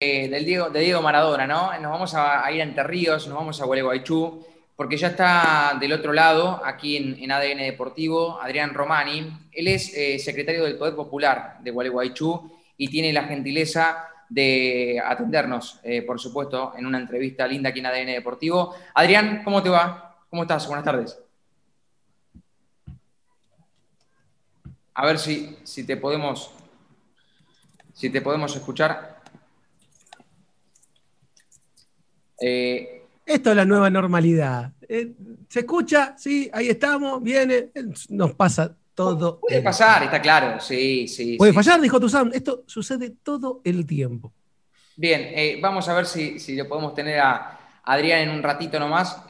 del Diego, de Diego Maradona, ¿no? Nos vamos a, ir a Entre Ríos, nos vamos a Gualeguaychú, porque ya está del otro lado, aquí en, ADN Deportivo, Adrián Romani. Él es eh, secretario del Poder Popular de Gualeguaychú y tiene la gentileza de atendernos, eh, por supuesto, en una entrevista linda aquí en ADN Deportivo. Adrián, ¿cómo te va? ¿Cómo estás? Buenas tardes. A ver si, si te podemos si te podemos escuchar. Eh, Esto es la nueva normalidad. Eh, ¿Se escucha? Sí, ahí estamos, viene, nos pasa todo. Puede pasar, está claro, sí, sí. Puede fallar, dijo Tuzán. Esto sucede todo el tiempo. Bien, eh, vamos a ver si, si, lo podemos tener a Adrián en un ratito nomás,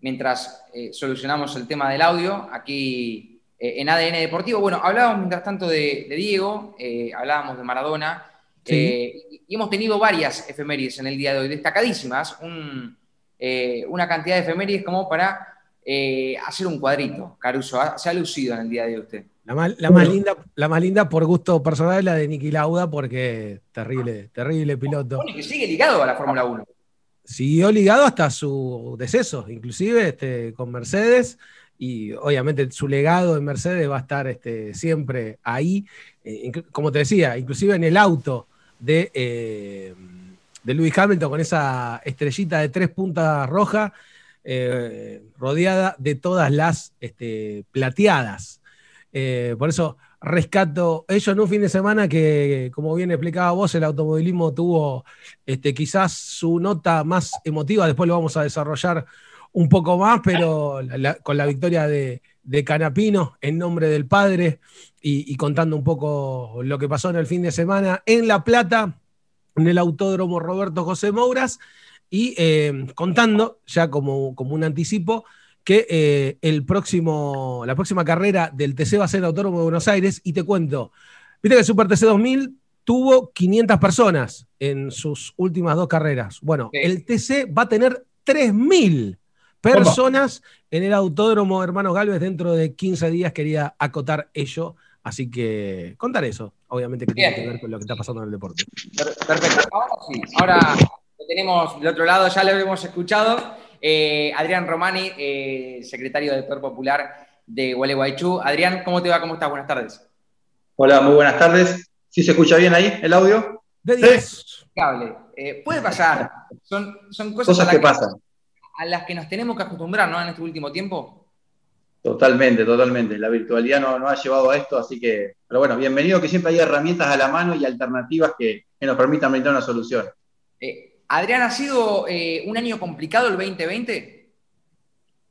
mientras solucionamos el tema del audio aquí en ADN Deportivo. Bueno, hablábamos mientras tanto de, de Diego, hablábamos de Maradona. Eh, y hemos tenido varias efemérides en el día de hoy, destacadísimas, eh, una cantidad de efemérides como para eh, hacer un cuadrito. Caruso, se ha lucido en el día de hoy usted. La, más linda, la más linda por gusto personal es la de Niki Lauda, porque terrible, terrible piloto. que sigue ligado a la Fórmula 1. Siguió ligado hasta su deceso, inclusive este, con Mercedes y obviamente su legado en Mercedes va a estar este, siempre ahí. como te decía, inclusive en el auto de, eh, de Lewis Hamilton con esa estrellita de tres puntas roja, eh, rodeada de todas las este, plateadas. Eh, por eso rescato ellos en un fin de semana que, como bien explicaba vos, el automovilismo tuvo este, quizás su nota más emotiva, después lo vamos a desarrollar un poco más, pero con la victoria de, Canapino en nombre del padre y, contando un poco lo que pasó en el fin de semana en La Plata, en el Autódromo Roberto José Mouras, y eh, contando, ya como, como, un anticipo, que eh, el próximo, la próxima carrera del TC va a ser Autódromo de Buenos Aires, y te cuento, viste que el Super TC 2000 tuvo 500 personas en sus últimas dos carreras. Bueno, el TC va a tener 3.000 personas en el Autódromo Hermanos Galvez dentro de 15 días. Quería acotar ello. Así que contar eso, obviamente que tiene que ver con lo que está pasando en el deporte. Perfecto. Ahora sí, ahora lo tenemos del otro lado, ya lo hemos escuchado. Eh, Adrián Romani, eh, secretario del Poder Popular de Gualeguaychú. Adrián, ¿cómo te va? ¿Cómo estás? Buenas tardes. Hola, muy buenas tardes. ¿Sí se escucha bien ahí el audio? De 10. Eh, puede pasar. Son, son cosas, que pasan a las que nos tenemos que acostumbrar, ¿no? En este último tiempo. Totalmente, totalmente. La virtualidad no, no ha llevado a esto, así que, pero bueno, bienvenido que siempre hay herramientas a la mano y alternativas que, nos permitan brindar una solución. Eh, Adrián, ¿ha sido eh, un año complicado el 2020?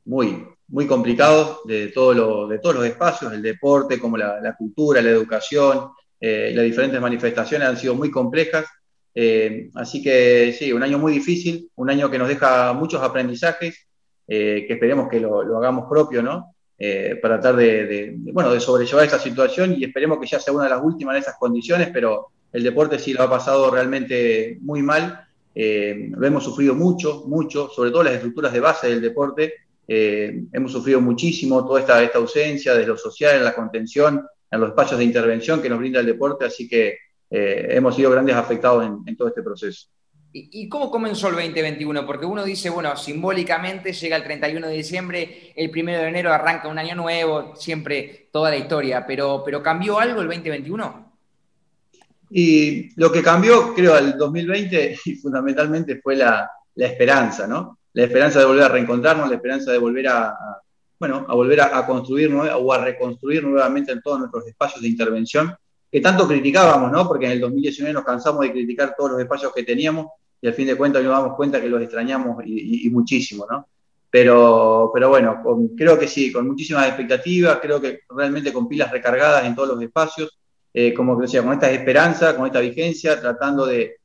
Muy, muy complicado de, todo lo, de todos los espacios, el deporte, como la, cultura, la educación, eh, las diferentes manifestaciones han sido muy complejas. Eh, así que sí, un año muy difícil, un año que nos deja muchos aprendizajes, eh, que esperemos que lo, hagamos propio, ¿no? Eh, para tratar de, bueno, de sobrellevar esta situación y esperemos que ya sea una de las últimas en esas condiciones, pero el deporte sí lo ha pasado realmente muy mal. lo hemos sufrido mucho, mucho, sobre todo las estructuras de base del deporte. hemos sufrido muchísimo toda esta, esta ausencia de lo social, en la contención, en los espacios de intervención que nos brinda el deporte, así que eh, hemos sido grandes afectados en, todo este proceso. ¿Y, cómo comenzó el 2021? Porque uno dice, bueno, simbólicamente llega el 31 de diciembre, el 1 de enero arranca un año nuevo, siempre toda la historia, pero, pero ¿cambió algo el 2021? Y lo que cambió, creo, al 2020 y fundamentalmente fue la, esperanza, ¿no? La esperanza de volver a reencontrarnos, la esperanza de volver a, bueno, a volver a, construir o a reconstruir nuevamente en todos nuestros espacios de intervención que tanto criticábamos, ¿no? Porque en el 2019 nos cansamos de criticar todos los espacios que teníamos y al fin de cuentas nos damos cuenta que los extrañamos y, muchísimo, ¿no? Pero, pero bueno, creo que sí, con muchísimas expectativas, creo que realmente con pilas recargadas en todos los espacios, eh, como decía, con esta esperanza, con esta vigencia, tratando de,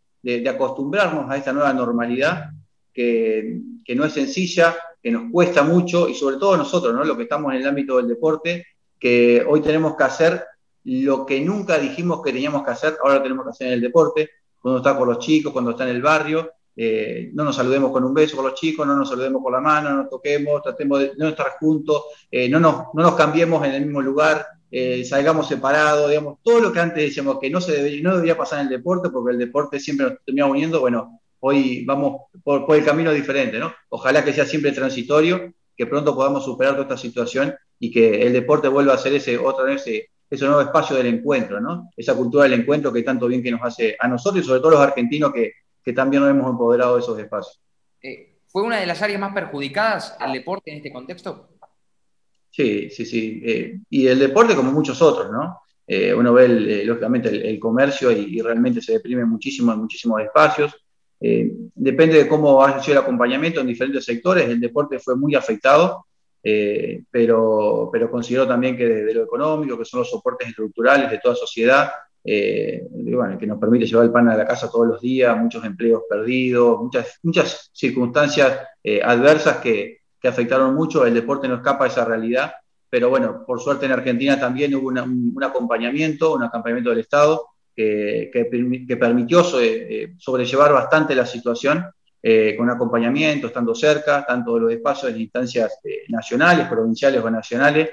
acostumbrarnos a esta nueva normalidad que, que, no es sencilla, que nos cuesta mucho y sobre todo nosotros, ¿no? Los que estamos en el ámbito del deporte, que hoy tenemos que hacer lo que nunca dijimos que teníamos que hacer, ahora tenemos que hacer en el deporte, cuando está con los chicos, cuando está en el barrio, eh, no nos saludemos con un beso con los chicos, no nos saludemos con la mano, no nos toquemos, tratemos de no estar juntos, eh, no, nos, no nos cambiemos en el mismo lugar, eh, salgamos separados, digamos, todo lo que antes decíamos que no, se no debería pasar en el deporte, porque el deporte siempre nos termina uniendo, bueno, hoy vamos por, el camino diferente, ¿no? Ojalá que sea siempre transitorio, que pronto podamos superar toda esta situación y que el deporte vuelva a ser ese otra vez ese, ese nuevo espacio del encuentro, ¿no? Esa cultura del encuentro que tanto bien que nos hace a nosotros y sobre todo a los argentinos que, que también nos hemos empoderado de esos espacios. Eh, ¿Fue una de las áreas más perjudicadas el deporte en este contexto? Sí, sí, sí. Eh, y el deporte como muchos otros, ¿no? Eh, uno ve, eh, lógicamente, el, comercio y, realmente se deprime muchísimo en muchísimos espacios. depende de cómo ha sido el acompañamiento en diferentes sectores. El deporte fue muy afectado, pero, pero considero también que desde lo económico, que son los soportes estructurales de toda sociedad, bueno, que nos permite llevar el pan a la casa todos los días, muchos empleos perdidos, muchas, muchas circunstancias adversas que, que afectaron mucho, el deporte no escapa a esa realidad, pero bueno, por suerte en Argentina también hubo un acompañamiento, un acompañamiento del Estado que, que, permitió eh, sobrellevar bastante la situación eh, con acompañamiento, estando cerca, tanto de los espacios en instancias eh, nacionales, provinciales o nacionales,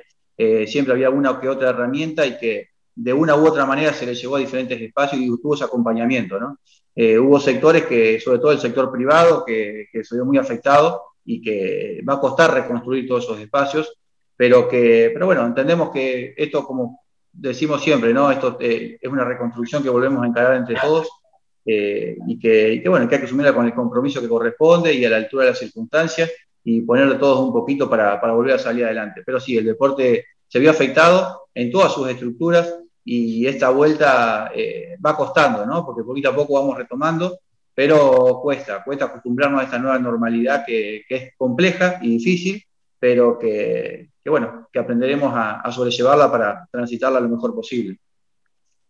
siempre había una que otra herramienta y que de una u otra manera se le llevó a diferentes espacios y tuvo ese acompañamiento. ¿no? hubo sectores que, sobre todo el sector privado, que, que se vio muy afectado, y que va a costar reconstruir todos esos espacios, pero que, pero bueno, entendemos que esto, como decimos siempre, ¿no? Esto eh, es una reconstrucción que volvemos a encarar entre todos eh, y, que, bueno, que hay que asumirla con el compromiso que corresponde y a la altura de las circunstancias y ponerle todos un poquito para, volver a salir adelante. Pero sí, el deporte se vio afectado en todas sus estructuras y esta vuelta eh, va costando, ¿no? Porque poquito a poco vamos retomando pero cuesta, cuesta acostumbrarnos a esta nueva normalidad que, es compleja y difícil, pero que, bueno, que aprenderemos a, sobrellevarla para transitarla lo mejor posible.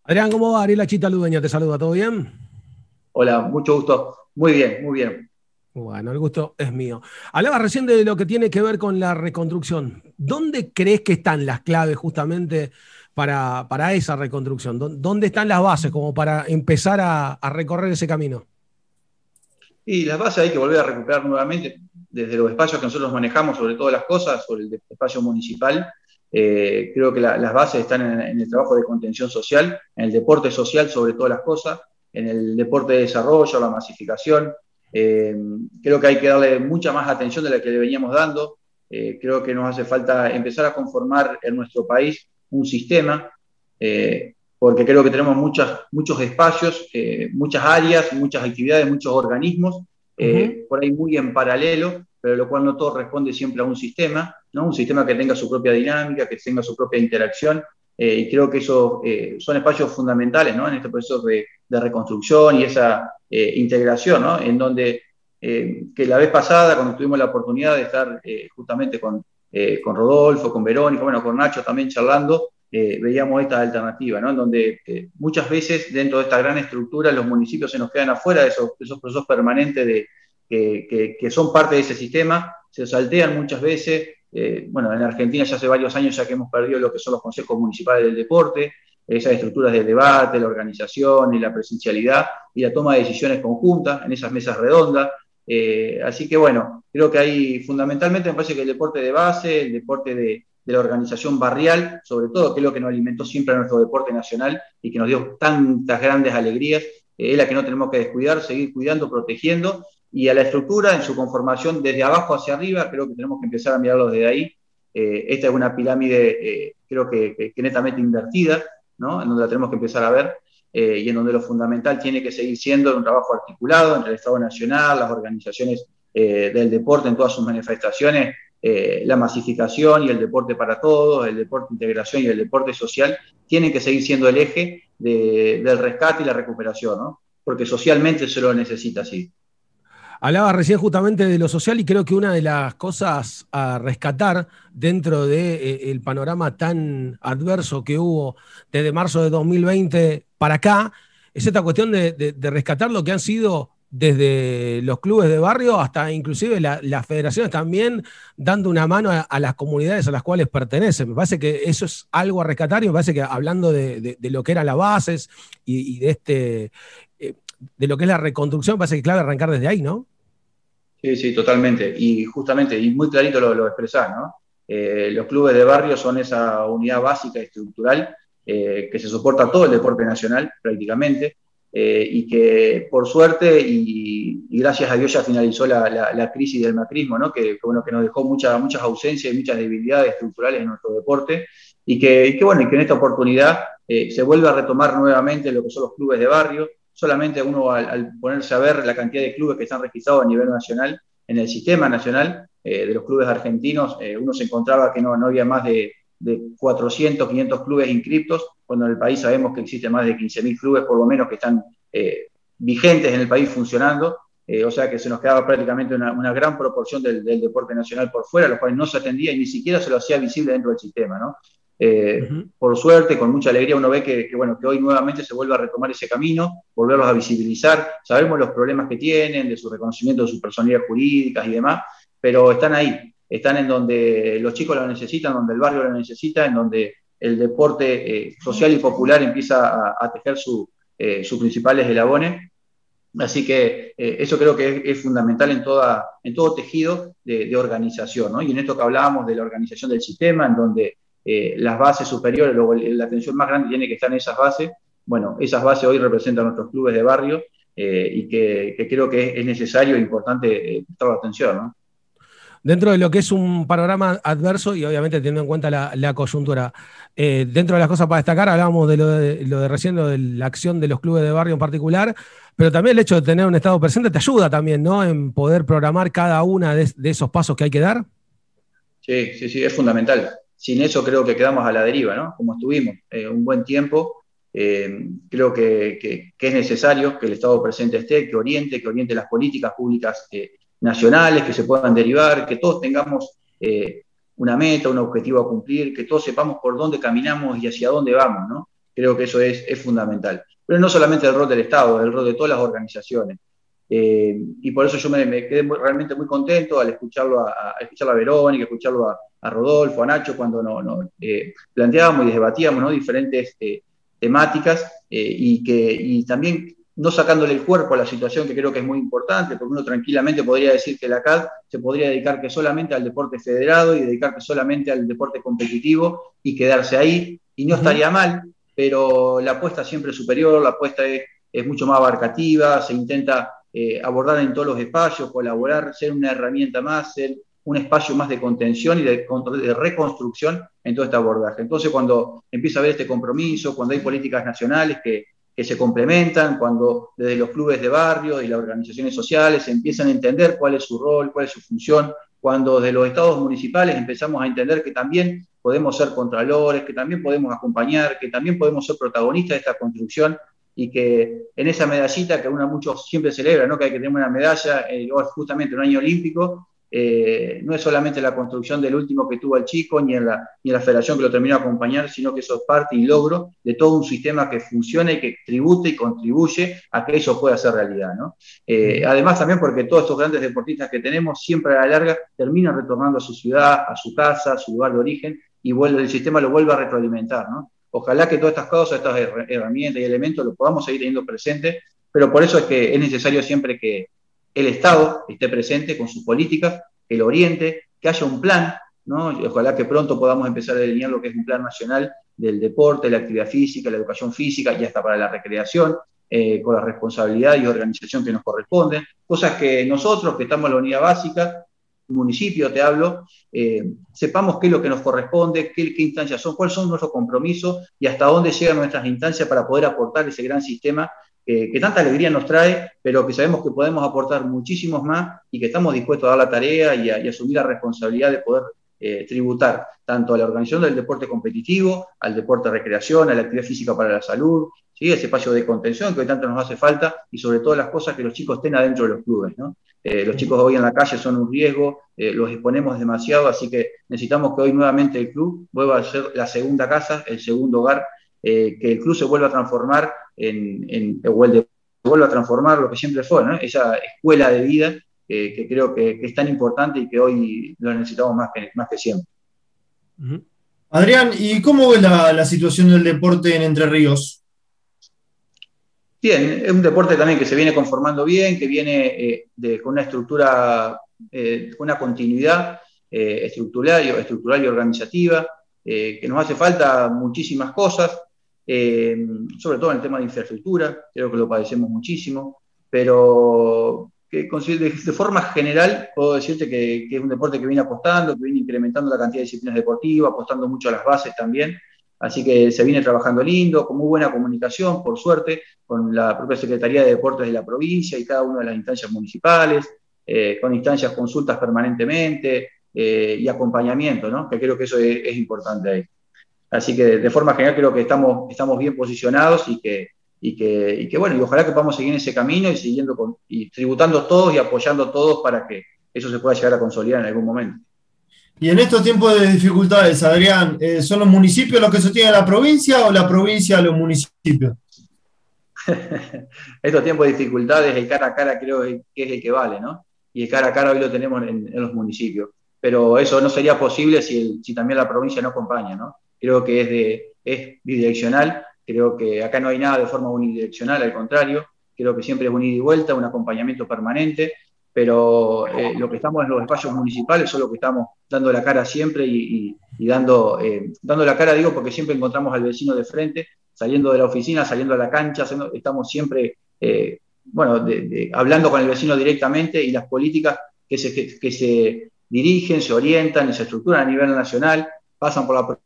Adrián, ¿cómo va? Ariela Chita Ludeña te saluda, ¿todo bien? Hola, mucho gusto. Muy bien, muy bien. Bueno, el gusto es mío. Hablaba recién de lo que tiene que ver con la reconstrucción. ¿Dónde crees que están las claves justamente para, esa reconstrucción? ¿Dónde están las bases como para empezar a recorrer ese camino? Y las bases hay que volver a recuperar nuevamente desde los espacios que nosotros manejamos, sobre todas las cosas, sobre el espacio municipal. Eh, creo que las bases están en, el trabajo de contención social, en el deporte social sobre todas las cosas, en el deporte de desarrollo, la masificación. Eh, creo que hay que darle mucha más atención de la que le veníamos dando. Eh, creo que nos hace falta empezar a conformar en nuestro país un sistema porque creo que tenemos muchas, muchos espacios, eh, muchas áreas, muchas actividades, muchos organismos, eh, por ahí muy en paralelo, pero lo cual no todo responde siempre a un sistema, ¿no? un sistema que tenga su propia dinámica, que tenga su propia interacción, eh, y creo que esos son espacios fundamentales ¿no? en este proceso de, de reconstrucción y esa integración, ¿no? en donde que la vez pasada, cuando tuvimos la oportunidad de estar justamente con, con Rodolfo, con Verónica, bueno, con Nacho también charlando, eh, veíamos esta alternativa, ¿no? en donde eh, muchas veces dentro de esta gran estructura los municipios se nos quedan afuera de esos, procesos permanentes de, que, son parte de ese sistema, se saltean muchas veces. Eh, bueno, en Argentina ya hace varios años ya que hemos perdido lo que son los consejos municipales del deporte, esas estructuras de debate, la organización y la presencialidad y la toma de decisiones conjuntas en esas mesas redondas. así que bueno, creo que hay fundamentalmente me parece que el deporte de base, el deporte de, de la organización barrial, sobre todo, que es lo que nos alimentó siempre a nuestro deporte nacional y que nos dio tantas grandes alegrías, eh, es la que no tenemos que descuidar, seguir cuidando, protegiendo, y a la estructura en su conformación desde abajo hacia arriba, creo que tenemos que empezar a mirarlo desde ahí. Eh, esta es una pirámide, eh, creo que, netamente invertida, en donde la tenemos que empezar a ver, y en donde lo fundamental tiene que seguir siendo un trabajo articulado entre el Estado Nacional, las organizaciones del deporte en todas sus manifestaciones, eh, la masificación y el deporte para todos, el deporte de integración y el deporte social, tienen que seguir siendo el eje del rescate y la recuperación, ¿no? porque socialmente se lo necesita así. Hablaba recién justamente de lo social y creo que una de las cosas a rescatar dentro del eh, panorama tan adverso que hubo desde marzo de 2020 para acá es esta cuestión de rescatar lo que han sido desde los clubes de barrio hasta inclusive las federaciones también dando una mano a, las comunidades a las cuales pertenecen. Me parece que eso es algo a rescatar y me parece que hablando de, lo que eran las bases y, de este eh, de lo que es la reconstrucción, parece que es clave arrancar desde ahí, ¿no? Sí, sí, totalmente. Y justamente, y muy clarito lo, lo expresás, ¿no? los clubes de barrio son esa unidad básica y estructural que se soporta todo el deporte nacional prácticamente. y que por suerte y, gracias a Dios ya finalizó la, crisis del macrismo, ¿no? que, bueno, que nos dejó muchas ausencias y muchas debilidades estructurales en nuestro deporte y que, bueno, y que en esta oportunidad se vuelve a retomar nuevamente lo que son los clubes de barrio, solamente uno al, ponerse a ver la cantidad de clubes que están registrados a nivel nacional, en el sistema nacional eh, de los clubes argentinos, eh, uno se encontraba que no, no había más de, 400, 500 clubes inscriptos, cuando en el país sabemos que existen más de 15.000 clubes por lo menos que están eh, vigentes en el país funcionando, o sea que se nos quedaba prácticamente una, gran proporción del, del, deporte nacional por fuera, los cuales no se atendía y ni siquiera se lo hacía visible dentro del sistema. ¿no? Eh, por suerte, con mucha alegría, uno ve que, bueno, que hoy nuevamente se vuelve a retomar ese camino, volverlos a visibilizar. Sabemos los problemas que tienen, de su reconocimiento de sus personalidades jurídicas y demás, pero están ahí, están en donde los chicos lo necesitan, donde el barrio lo necesita, en donde el deporte eh, social y popular empieza a, tejer eh, sus principales eslabones. Así que eso creo que es, fundamental en, toda, en todo tejido de, organización. ¿no? Y en esto que hablábamos de la organización del sistema, en donde eh, las bases superiores, luego la atención más grande tiene que estar en esas bases. Bueno, esas bases hoy representan nuestros clubes de barrio eh, y que, creo que es, necesario e importante eh, prestar atención. Dentro de lo que es un panorama adverso y obviamente teniendo en cuenta la, coyuntura, dentro de las cosas para destacar, hablábamos de lo de, lo de recién, lo de la acción de los clubes de barrio en particular, pero también el hecho de tener un Estado presente te ayuda también, ¿no? En poder programar cada de, de esos pasos que hay que dar. Sí, sí, sí, es fundamental sin eso creo que quedamos a la deriva, ¿no? Como estuvimos eh, un buen tiempo. Eh, creo que, es necesario que el Estado presente esté, que oriente, que oriente las políticas públicas eh, nacionales, que se puedan derivar, que todos tengamos una meta, un objetivo a cumplir, que todos sepamos por dónde caminamos y hacia dónde vamos, ¿no? Creo que eso es, fundamental. Pero no solamente el rol del Estado, el rol de todas las organizaciones. y por eso yo me, quedé realmente muy contento al escucharlo a, a, escuchar a Verónica, escucharlo a, a Rodolfo, a Nacho, cuando no, eh, planteábamos y debatíamos diferentes eh, temáticas eh, y, que, también no sacándole el cuerpo a la situación que creo que es muy importante, porque uno tranquilamente podría decir que la CAD se podría dedicar que solamente al deporte federado y dedicar solamente al deporte competitivo y quedarse ahí, y no estaría mal, pero la apuesta siempre es superior, la apuesta es, mucho más abarcativa, se intenta abordar en todos los espacios, colaborar, ser una herramienta más, ser un espacio más de contención y de, reconstrucción en todo este abordaje. Entonces, cuando empieza a haber este compromiso, cuando hay políticas nacionales que, se complementan, cuando desde los clubes de barrio y las organizaciones sociales empiezan a entender cuál es su rol, cuál es su función, cuando desde los estados municipales empezamos a entender que también podemos ser contralores, que también podemos acompañar, que también podemos ser protagonistas de esta construcción y que en esa medallita que uno muchos siempre celebra, ¿no? que hay que tener una medalla, eh, justamente un año olímpico, eh, no es solamente la construcción del último que tuvo el chico, ni en, la, ni la federación que lo terminó de acompañar, sino que eso es parte y logro de todo un sistema que funciona y que tribute y contribuye a que eso pueda ser realidad. Eh, además también porque todos estos grandes deportistas que tenemos siempre a la larga terminan retornando a su ciudad, a su casa, a su lugar de origen, y vuelve, el sistema lo vuelve a retroalimentar. Ojalá que todas estas cosas, estas herramientas y elementos lo podamos seguir teniendo presente, pero por eso es que es necesario siempre que, el Estado esté presente con sus políticas, lo oriente, que haya un plan, ¿no? ojalá que pronto podamos empezar a delinear lo que es un plan nacional del deporte, la actividad física, la educación física y hasta para la recreación, eh, con la responsabilidad y organización que nos corresponde, cosas que nosotros, que estamos en la unidad básica, municipio te hablo, eh, sepamos qué es lo que nos corresponde, qué, qué, instancias son, cuáles son nuestros compromisos y hasta dónde llegan nuestras instancias para poder aportar ese gran sistema que, tanta alegría nos trae, pero que sabemos que podemos aportar muchísimos más y que estamos dispuestos a dar la tarea y, asumir la responsabilidad de poder eh, tributar tanto a la organización del deporte competitivo, al deporte de recreación, a la actividad física para la salud, ¿sí? ese espacio de contención que hoy tanto nos hace falta y sobre todo las cosas que los chicos estén adentro de los clubes. Eh, los chicos hoy en la calle son un riesgo, eh, los exponemos demasiado, así que necesitamos que hoy nuevamente el club vuelva a ser la segunda casa, el segundo hogar eh, que el club se vuelva a transformar en, en o el de, vuelva a transformar lo que siempre fue, esa escuela de vida que creo que, es tan importante y que hoy lo necesitamos más que, más que siempre. Adrián, ¿y cómo ve la, situación del deporte en Entre Ríos? Bien, es un deporte también que se viene conformando bien, que viene eh, con una estructura, eh, con una continuidad estructural, estructural y organizativa, que nos hace falta muchísimas cosas, sobre todo en el tema de infraestructura, creo que lo padecemos muchísimo, pero que de, forma general puedo decirte que, es un deporte que viene apostando, que viene incrementando la cantidad de disciplinas deportivas, apostando mucho a las bases también. Así que se viene trabajando lindo, con muy buena comunicación, por suerte, con la propia Secretaría de Deportes de la provincia y cada una de las instancias municipales, eh, con instancias, consultas permanentemente eh, y acompañamiento, ¿no? que creo que eso es, importante ahí. Así que de forma general creo que estamos, estamos bien posicionados y que, y que, bueno, y ojalá que podamos seguir en ese camino y siguiendo con, y tributando todos y apoyando todos para que eso se pueda llegar a consolidar en algún momento. Y en estos tiempos de dificultades, Adrián, eh, ¿son los municipios los que sostienen la provincia o la provincia los municipios? estos tiempos de dificultades, el cara a cara creo que es el que vale, ¿no? Y el cara a cara hoy lo tenemos en, los municipios. Pero eso no sería posible si, si, también la provincia no acompaña, ¿no? Creo que es, bidireccional Creo que acá no hay nada de forma unidireccional, al contrario, creo que siempre es un ida y vuelta, un acompañamiento permanente, pero eh, lo que estamos en los espacios municipales son lo que estamos dando la cara siempre y, dando, eh, dando la cara, digo, porque siempre encontramos al vecino de frente, saliendo de la oficina, saliendo a la cancha, estamos siempre, eh, bueno, hablando con el vecino directamente y las políticas que se, que se dirigen, se orientan y se estructuran a nivel nacional, pasan por la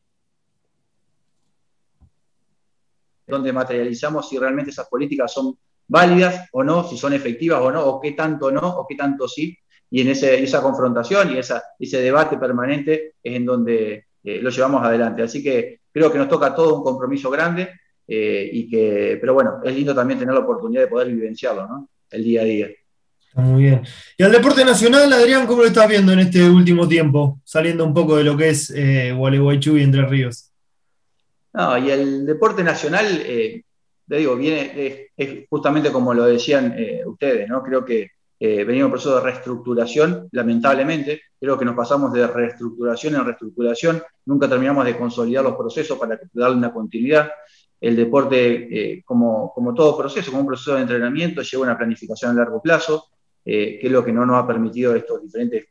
donde materializamos si realmente esas políticas son válidas o no, si son efectivas o no, o qué tanto no, o qué tanto sí. Y en esa confrontación y esa, ese debate permanente es en donde eh, lo llevamos adelante. Así que creo que nos toca todo un compromiso grande, eh, y que, pero bueno, es lindo también tener la oportunidad de poder vivenciarlo, ¿no? El día a día. muy bien. Y al deporte nacional, Adrián, ¿cómo lo estás viendo en este último tiempo? Saliendo un poco de lo que es eh, Gualeguaychú y Entre Ríos. No, y el deporte nacional, eh, te digo, viene, es, justamente como lo decían eh, ustedes, ¿no? Creo que eh, venimos en un proceso de reestructuración, lamentablemente, creo que nos pasamos de reestructuración en reestructuración, nunca terminamos de consolidar los procesos para darle una continuidad. El deporte, como, como todo proceso, como un proceso de entrenamiento, lleva una planificación a largo plazo, que es lo que no nos ha permitido estos diferentes,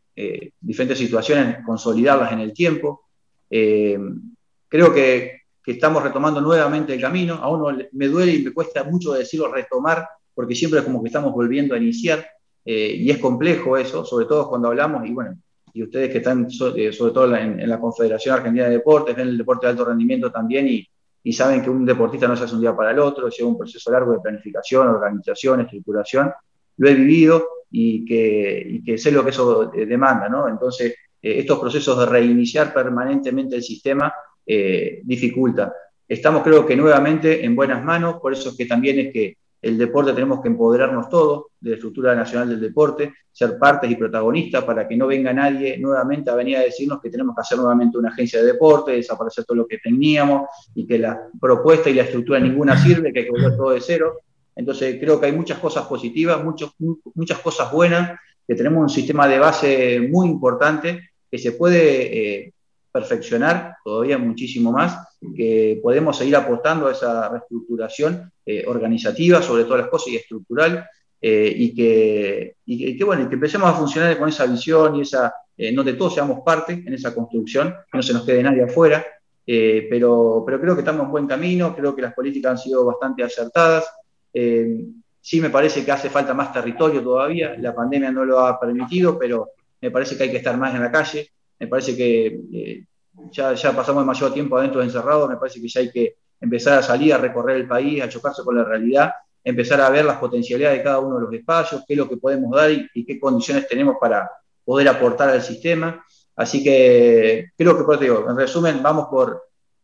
diferentes situaciones consolidarlas en el tiempo. creo que que estamos retomando nuevamente el camino. A uno me duele y me cuesta mucho decirlo retomar, porque siempre es como que estamos volviendo a iniciar, eh, y es complejo eso, sobre todo cuando hablamos, y bueno, y ustedes que están eh, sobre todo en, la Confederación Argentina de Deportes, ven el deporte de alto rendimiento también, y, y, saben que un deportista no se hace un día para el otro, lleva un proceso largo de planificación, organización, estructuración. Lo he vivido y que, y que sé lo que eso eh, demanda, ¿no? Entonces, estos procesos de reiniciar permanentemente el sistema eh, dificulta. Estamos creo que nuevamente en buenas manos, por eso es que también es que el deporte tenemos que empoderarnos todos de la estructura nacional del deporte, ser partes y protagonistas para que no venga nadie nuevamente a venir a decirnos que tenemos que hacer nuevamente una agencia de deporte, desaparecer todo lo que teníamos y que la propuesta y la estructura ninguna sirve, que hay que volver todo de cero. Entonces creo que hay muchas cosas positivas, muchas cosas buenas, que tenemos un sistema de base muy importante que se puede eh, perfeccionar todavía muchísimo más, que podemos seguir apostando a esa reestructuración eh, organizativa, sobre todas las cosas, y estructural, eh, y, que, y, que, bueno, que empecemos a funcionar con esa visión y esa, eh, no de todos seamos parte en esa construcción, no se nos quede nadie afuera, pero, pero creo que estamos en buen camino, creo que las políticas han sido bastante acertadas. sí me parece que hace falta más territorio todavía, la pandemia no lo ha permitido, pero me parece que hay que estar más en la calle, me parece que eh, ya, ya, pasamos demasiado tiempo adentro encerrados, me parece que ya hay que empezar a salir, a recorrer el país, a chocarse con la realidad, empezar a ver las potencialidades de cada uno de los espacios, qué es lo que podemos dar y, qué condiciones tenemos para poder aportar al sistema. Así que creo que, por digo, en resumen, vamos por,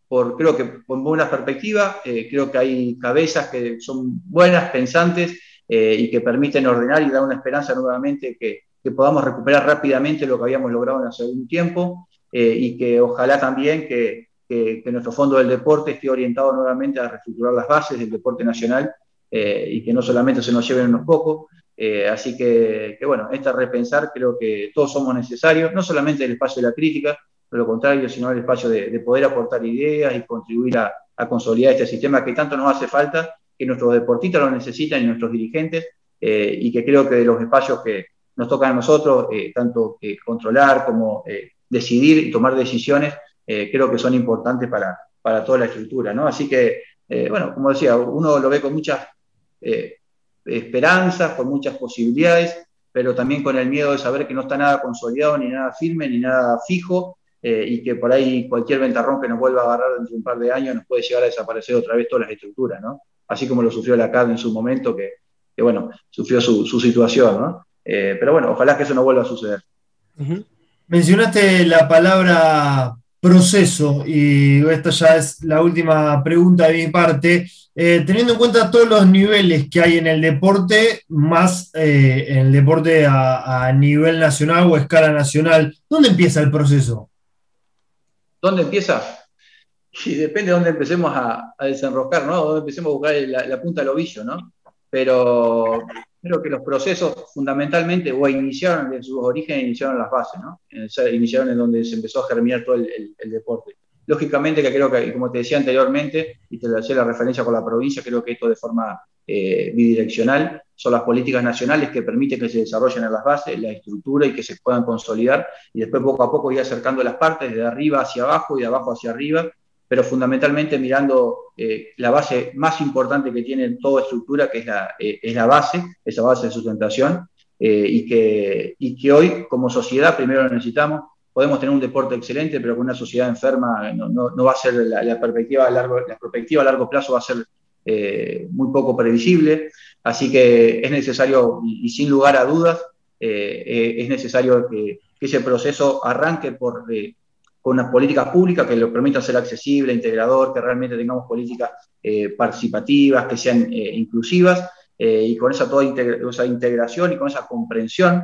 por creo que con buenas perspectivas, eh, creo que hay cabezas que son buenas, pensantes eh, y que permiten ordenar y dar una esperanza nuevamente que, que podamos recuperar rápidamente lo que habíamos logrado hace algún tiempo eh, y que ojalá también que, nuestro fondo del deporte esté orientado nuevamente a reestructurar las bases del deporte nacional eh, y que no solamente se nos lleven unos pocos. Eh, así que, bueno, este repensar creo que todos somos necesarios, no solamente el espacio de la crítica, pero lo contrario, sino el espacio de, poder aportar ideas y contribuir a, consolidar este sistema que tanto nos hace falta, que nuestros deportistas lo necesitan y nuestros dirigentes, y que creo que de los espacios que, nos toca a nosotros eh, tanto controlar como eh, decidir y tomar decisiones, creo que son importantes para, para toda la estructura, ¿no? Así que, bueno, como decía, uno lo ve con muchas esperanzas, con muchas posibilidades, pero también con el miedo de saber que no está nada consolidado, ni nada firme, ni nada fijo, eh, y que por ahí cualquier ventarrón que nos vuelva a agarrar dentro de un par de años nos puede llegar a desaparecer otra vez todas las estructuras, ¿no? Así como lo sufrió la CAD en su momento, que, bueno, sufrió su, situación, ¿no? Eh, pero bueno, ojalá que eso no vuelva a suceder. Mencionaste la palabra proceso, y esta ya es la última pregunta de mi parte, eh, teniendo en cuenta todos los niveles que hay en el deporte, más eh, en el deporte a, nivel nacional o escala nacional, ¿dónde empieza el proceso? ¿Dónde empieza? Y depende de dónde empecemos a, desenroscar, ¿no? Dónde empecemos a buscar la, la punta del ovillo, ¿no? Pero creo que los procesos fundamentalmente o iniciaron en sus orígenes, iniciaron las bases, ¿no? Iniciaron en donde se empezó a germinar todo el, deporte. Lógicamente que creo que, como te decía anteriormente, y te hacía la referencia con la provincia, creo que esto de forma eh, bidireccional son las políticas nacionales que permiten que se desarrollen en las bases, la estructura y que se puedan consolidar, y después poco a poco ir acercando las partes de arriba hacia abajo y de abajo hacia arriba, pero fundamentalmente mirando eh, la base más importante que tiene toda estructura, que es la, eh, es la base, esa base de sustentación, eh, y, que, y que hoy como sociedad primero lo necesitamos. Podemos tener un deporte excelente, pero con una sociedad enferma no, no, va a ser la, perspectiva a largo, la perspectiva a largo plazo va a ser muy poco previsible. Así que es necesario, y, sin lugar a dudas, es necesario que, que, ese proceso arranque por con unas políticas públicas que lo permitan ser accesible, integrador, que realmente tengamos políticas eh, participativas, que sean eh, inclusivas, eh, y con esa toda esa integración y con esa comprensión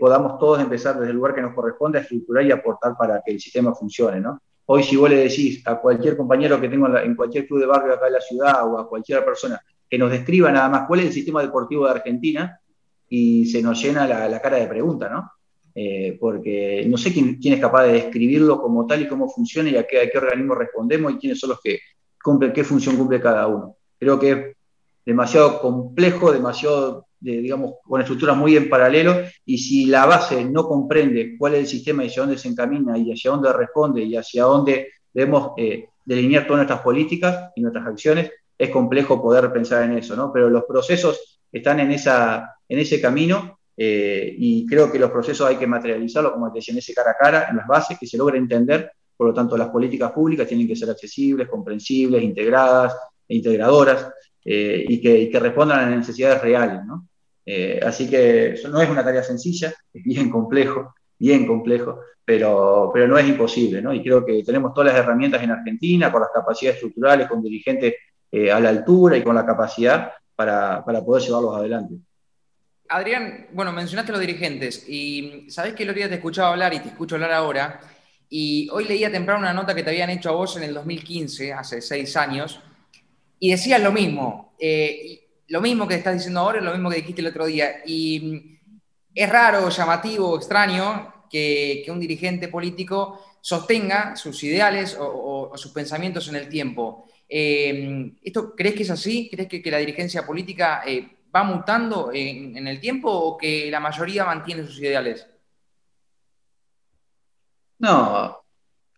podamos todos empezar desde el lugar que nos corresponde a estructurar y aportar para que el sistema funcione. ¿no? Hoy si vos le decís a cualquier compañero que tengo en, cualquier club de barrio acá de la ciudad o a cualquier persona que nos describa nada más cuál es el sistema deportivo de Argentina, y se nos llena la, la cara de pregunta, ¿no? Eh, porque no sé quién, es capaz de describirlo como tal y cómo funciona y a qué, organismo respondemos y quiénes son los que cumplen, qué función cumple cada uno. Creo que es demasiado complejo, demasiado, digamos, con estructuras muy en paralelo, y si la base no comprende cuál es el sistema y hacia dónde se encamina y hacia dónde responde y hacia dónde debemos eh, delinear todas nuestras políticas y nuestras acciones, es complejo poder pensar en eso, ¿no? Pero los procesos están en, esa, en ese camino eh, y creo que los procesos hay que materializarlos, como te decía, en ese cara a cara, en las bases, que se logre entender. Por lo tanto, las políticas públicas tienen que ser accesibles, comprensibles, integradas integradoras eh, y, que, respondan a las necesidades reales. Eh, así que no es una tarea sencilla, es bien complejo, bien complejo, pero, pero no es imposible. Y creo que tenemos todas las herramientas en Argentina, con las capacidades estructurales, con dirigentes a la altura y con la capacidad para, para poder llevarlos adelante. Adrián, bueno, mencionaste los dirigentes y sabés que el otro día te escuchaba hablar y te escucho hablar ahora. Y hoy leía temprano una nota que te habían hecho a vos en el 2015, hace seis años, y decías lo mismo. Eh, lo mismo que estás diciendo ahora es lo mismo que dijiste el otro día. Y es raro, llamativo, extraño que, un dirigente político sostenga sus ideales o, sus pensamientos en el tiempo. Eh, ¿Esto crees que es así? ¿Crees que, la dirigencia política eh, va mutando en, el tiempo o que la mayoría mantiene sus ideales? No,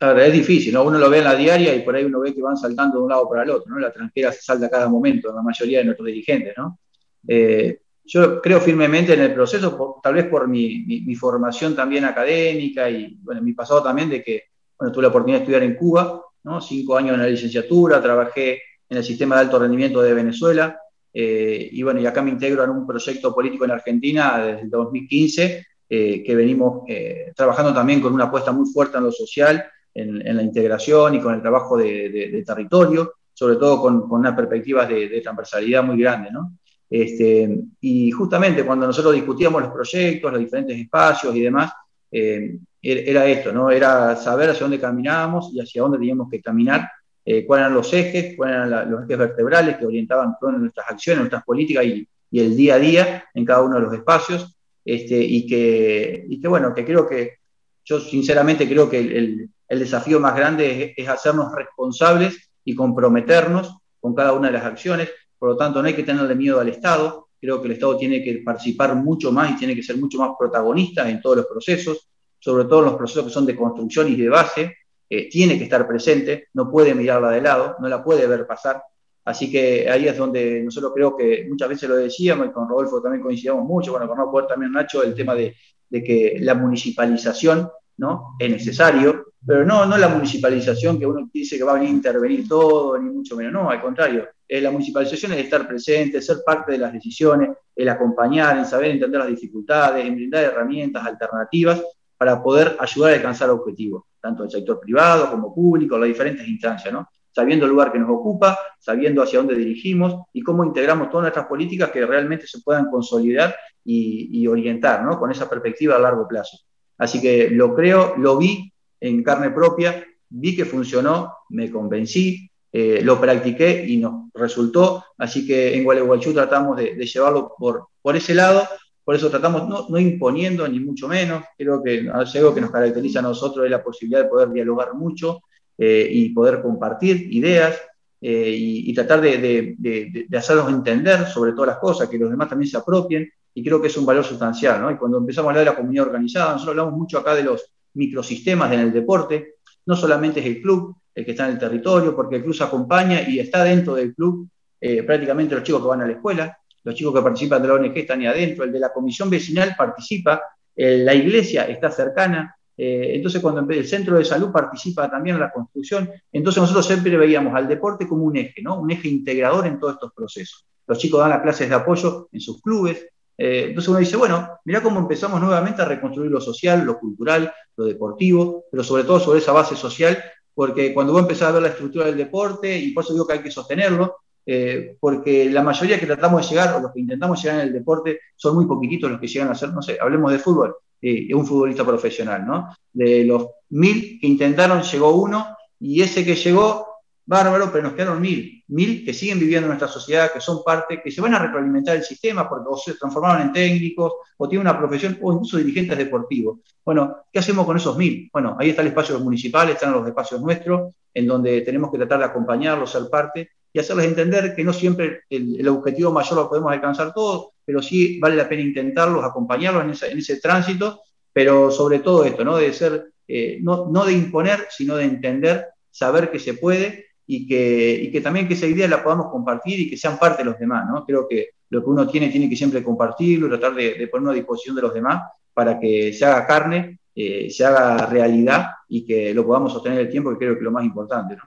es difícil, ¿no? Uno lo ve en la diaria y por ahí uno ve que van saltando de un lado para el otro, ¿no? La tranquera se salta a cada momento, la mayoría de nuestros dirigentes, ¿no? Eh, yo creo firmemente en el proceso, tal vez por mi, formación también académica y bueno, mi pasado también de que, bueno, tuve la oportunidad de estudiar en Cuba, ¿no? Cinco años en la licenciatura, trabajé en el sistema de alto rendimiento de Venezuela, eh, y bueno, y acá me integro en un proyecto político en Argentina desde el 2015, eh, que venimos eh, trabajando también con una apuesta muy fuerte en lo social, en, la integración y con el trabajo de, territorio, sobre todo con, con unas perspectivas de, transversalidad muy grande, ¿no? Este, y justamente cuando nosotros discutíamos los proyectos, los diferentes espacios y demás, era esto, ¿no? Era saber hacia dónde caminábamos y hacia dónde teníamos que caminar eh, cuáles eran los ejes, cuáles eran los ejes vertebrales que orientaban todas nuestras acciones, nuestras políticas y, el día a día en cada uno de los espacios. Este, y, que, y que, bueno, que creo que yo sinceramente creo que el, desafío más grande es, hacernos responsables y comprometernos con cada una de las acciones. Por lo tanto, no hay que tenerle miedo al Estado. Creo que el Estado tiene que participar mucho más y tiene que ser mucho más protagonista en todos los procesos sobre todo en los procesos que son de construcción y de base, eh, tiene que estar presente, no puede mirarla de lado, no la puede ver pasar. Así que ahí es donde nosotros creo que muchas veces lo decíamos y con Rodolfo también coincidimos mucho, bueno, con Rodolfo también Nacho, el tema de, de que la municipalización ¿no? es necesario, pero no, no la municipalización que uno dice que va a venir a intervenir todo, ni mucho menos, no, al contrario, eh, la municipalización es estar presente, ser parte de las decisiones, el acompañar, en saber entender las dificultades, en brindar herramientas alternativas para poder ayudar a alcanzar objetivos, tanto del sector privado como público, las diferentes instancias, ¿no? sabiendo el lugar que nos ocupa, sabiendo hacia dónde dirigimos y cómo integramos todas nuestras políticas que realmente se puedan consolidar y, y orientar ¿no? con esa perspectiva a largo plazo. Así que lo creo, lo vi en carne propia, vi que funcionó, me convencí, eh, lo practiqué y nos resultó. Así que en Gualeguaychú tratamos de, llevarlo por, por ese lado. Por eso tratamos, no, imponiendo ni mucho menos, creo que algo que nos caracteriza a nosotros es la posibilidad de poder dialogar mucho eh, y poder compartir ideas eh, y, tratar de, hacerlos entender sobre todas las cosas, que los demás también se apropien, y creo que es un valor sustancial. Y cuando empezamos a hablar de la comunidad organizada, nosotros hablamos mucho acá de los microsistemas en el deporte, no solamente es el club el que está en el territorio, porque el club se acompaña y está dentro del club eh, prácticamente los chicos que van a la escuela, los chicos que participan de la ONG están ahí adentro, el de la comisión vecinal participa, la iglesia está cercana, eh, entonces cuando el centro de salud participa también en la construcción, entonces nosotros siempre veíamos al deporte como un eje, ¿no? un eje integrador en todos estos procesos. Los chicos dan las clases de apoyo en sus clubes, eh, entonces uno dice, bueno, mira cómo empezamos nuevamente a reconstruir lo social, lo cultural, lo deportivo, pero sobre todo sobre esa base social, porque cuando vos empezás a ver la estructura del deporte, y por eso digo que hay que sostenerlo, eh, porque la mayoría que tratamos de llegar, o los que intentamos llegar en el deporte, son muy poquititos los que llegan a ser, no sé, hablemos de fútbol, eh, un futbolista profesional, ¿no? De los mil que intentaron, llegó uno, y ese que llegó bárbaro, pero nos quedaron mil, mil que siguen viviendo en nuestra sociedad, que son parte, que se van a retroalimentar el sistema porque o se transformaron en técnicos, o tienen una profesión, o incluso dirigentes deportivos. Bueno, ¿qué hacemos con esos mil? Bueno, ahí está el espacio municipal, están los espacios nuestros, en donde tenemos que tratar de acompañarlos, ser parte, y hacerles entender que no siempre el, objetivo mayor lo podemos alcanzar todos, pero sí vale la pena intentarlos, acompañarlos en, ese tránsito, pero sobre todo esto, ¿no? De ser, eh, no, no de imponer, sino de entender, saber que se puede y que, que también que esa idea la podamos compartir y que sean parte de los demás. ¿no? Creo que lo que uno tiene tiene que siempre compartirlo, tratar de, ponerlo a disposición de los demás para que se haga carne, eh, se haga realidad y que lo podamos sostener el tiempo, que creo que es lo más importante. ¿no?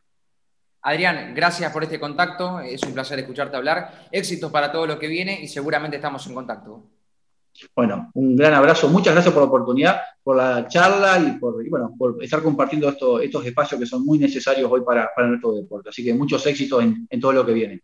Adrián, gracias por este contacto, es un placer escucharte hablar. Éxitos para todo lo que viene y seguramente estamos en contacto. Bueno, un gran abrazo, muchas gracias por la oportunidad, por la charla y por, estar compartiendo estos espacios que son muy necesarios hoy para, nuestro deporte. Así que muchos éxitos en todo lo que viene.